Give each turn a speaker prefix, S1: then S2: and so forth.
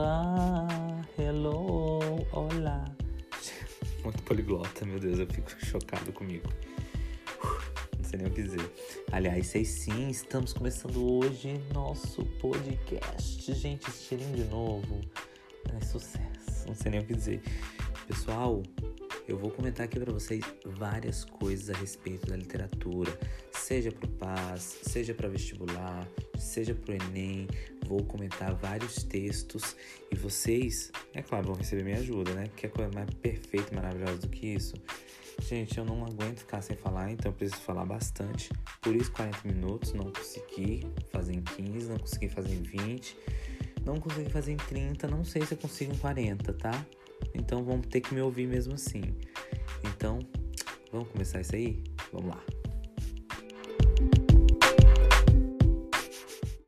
S1: Olá, hello, olá. Muito poliglota, meu Deus, eu fico chocado comigo. Uh, não sei nem o que dizer. Aliás, sei sim, estamos começando hoje nosso podcast. Gente, estilinho de novo. É sucesso, não sei nem o que dizer. Pessoal, eu vou comentar aqui para vocês várias coisas a respeito da literatura, seja para o PAS, seja para vestibular, seja para o Enem. Vou comentar vários textos e vocês, é claro, vão receber minha ajuda, né? Que é coisa mais perfeita e maravilhosa do que isso. Gente, eu não aguento ficar sem falar, então eu preciso falar bastante. Por isso, 40 minutos, não consegui fazer em 15, não consegui fazer em 20, não consegui fazer em 30, não sei se eu consigo em 40, tá? Então vamos ter que me ouvir mesmo assim. Então, vamos começar isso aí? Vamos lá.